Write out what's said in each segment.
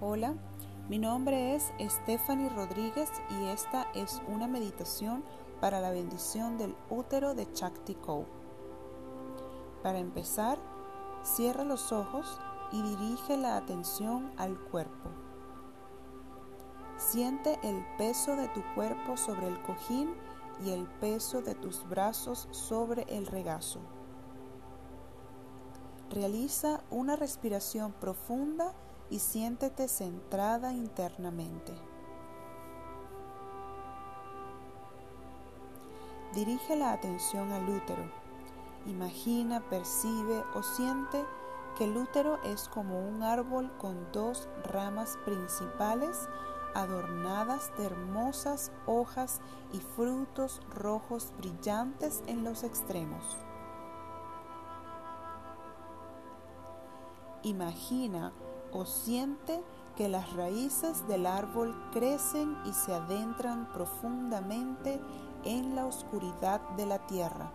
Hola, mi nombre es Stephanie Rodríguez y esta es una meditación para la bendición del útero de Chakti. Para empezar, cierra los ojos y dirige la atención al cuerpo. Siente el peso de tu cuerpo sobre el cojín y el peso de tus brazos sobre el regazo. Realiza una respiración profunda y siéntete centrada internamente. Dirige la atención al útero. Imagina, percibe o siente que el útero es como un árbol con dos ramas principales adornadas de hermosas hojas y frutos rojos brillantes en los extremos. Imagina o siente que las raíces del árbol crecen y se adentran profundamente en la oscuridad de la tierra,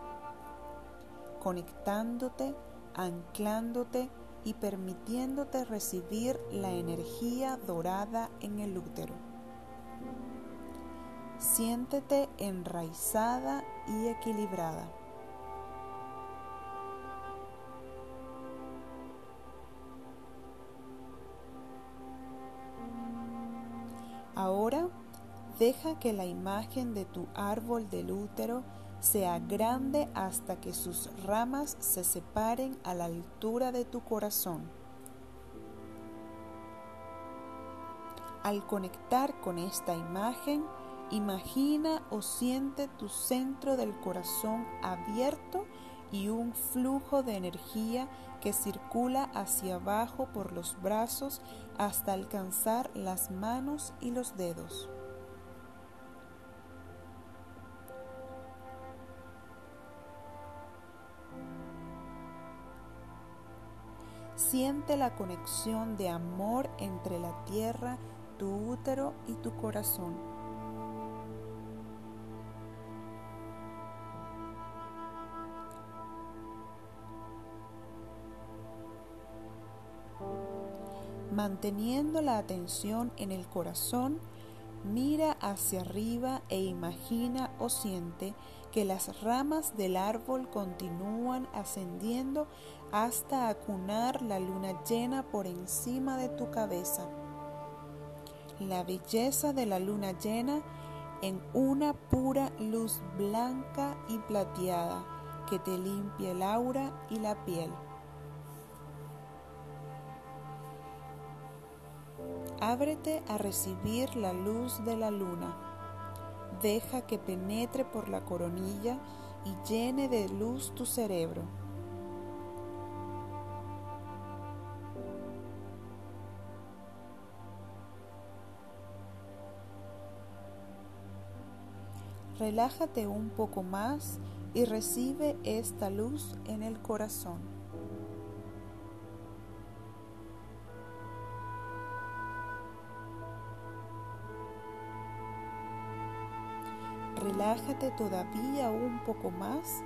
conectándote, anclándote y permitiéndote recibir la energía dorada en el útero. Siéntete enraizada y equilibrada. Ahora deja que la imagen de tu árbol del útero sea grande hasta que sus ramas se separen a la altura de tu corazón. Al conectar con esta imagen, imagina o siente tu centro del corazón abierto y un flujo de energía que circula hacia abajo por los brazos hasta alcanzar las manos y los dedos. Siente la conexión de amor entre la tierra, tu útero y tu corazón. Manteniendo la atención en el corazón, mira hacia arriba e imagina o siente que las ramas del árbol continúan ascendiendo hasta acunar la luna llena por encima de tu cabeza. La belleza de la luna llena en una pura luz blanca y plateada que te limpia el aura y la piel. Ábrete a recibir la luz de la luna. Deja que penetre por la coronilla y llene de luz tu cerebro. Relájate un poco más y recibe esta luz en el corazón. Relájate todavía un poco más.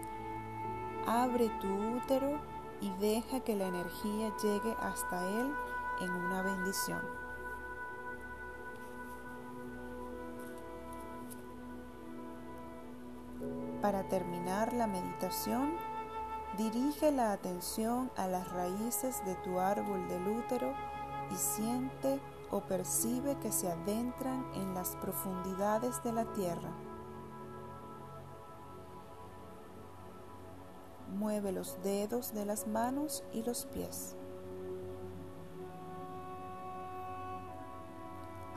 Abre tu útero y deja que la energía llegue hasta él en una bendición. Para terminar la meditación, dirige la atención a las raíces de tu árbol del útero y siente o percibe que se adentran en las profundidades de la tierra. Mueve los dedos de las manos y los pies.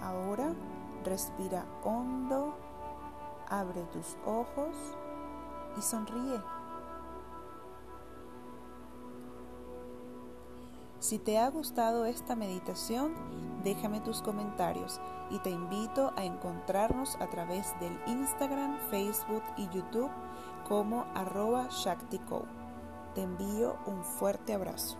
Ahora respira hondo, abre tus ojos y sonríe. Si te ha gustado esta meditación, déjame tus comentarios y te invito a encontrarnos a través del Instagram, Facebook y YouTube como arroba Shaktico. Te envío un fuerte abrazo.